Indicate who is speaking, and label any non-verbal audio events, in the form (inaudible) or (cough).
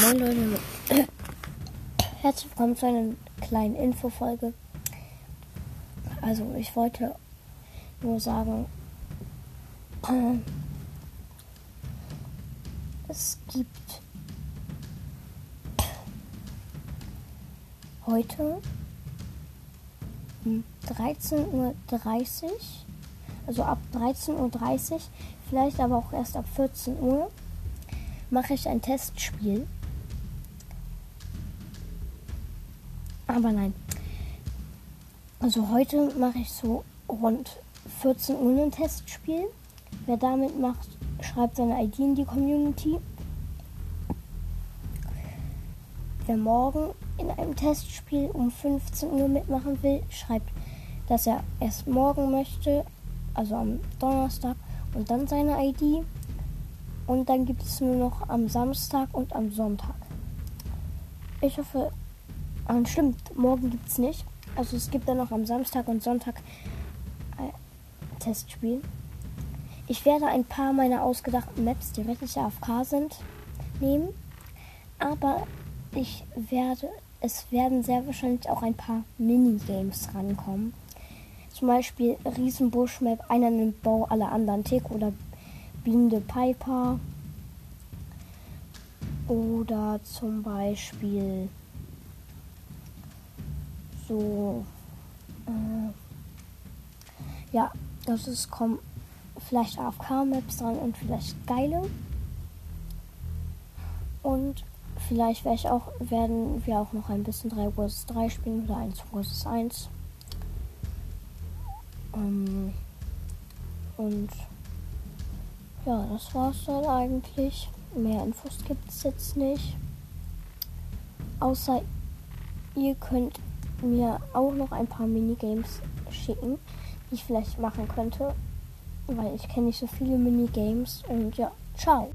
Speaker 1: Moin Leute, (coughs) herzlich willkommen zu einer kleinen Infofolge. Also ich wollte nur sagen, äh, es gibt heute um 13.30 Uhr, also ab 13.30 Uhr, vielleicht aber auch erst ab 14 Uhr, mache ich ein Testspiel. Aber nein. Also heute mache ich so rund 14 Uhr ein Testspiel. Wer damit macht, schreibt seine ID in die Community. Wer morgen in einem Testspiel um 15 Uhr mitmachen will, schreibt, dass er erst morgen möchte, also am Donnerstag, und dann seine ID. Und dann gibt es nur noch am Samstag und am Sonntag. Ich hoffe, ah, stimmt, morgen gibt es nicht. Also es gibt dann noch am Samstag und Sonntag ein Testspiel. Ich werde ein paar meiner ausgedachten Maps, die richtig AFK sind, nehmen. Aber ich werde, es werden sehr wahrscheinlich auch ein paar Minigames rankommen. Zum Beispiel Riesenbusch-Map, einer nimmt Bau, alle anderen Tick oder Blinde Piper. Oder zum Beispiel so. Äh, ja, das ist kommen vielleicht AFK-Maps dran und vielleicht geile. Und vielleicht werde ich auch, werden wir auch noch ein bisschen 3 vs 3 spielen oder 1 vs 1. Ähm, und ja, das war's dann eigentlich. Mehr Infos gibt es jetzt nicht. Außer ihr könnt mir auch noch ein paar Minigames schicken, die ich vielleicht machen könnte. Weil ich kenne nicht so viele Minigames. Und ja, ciao.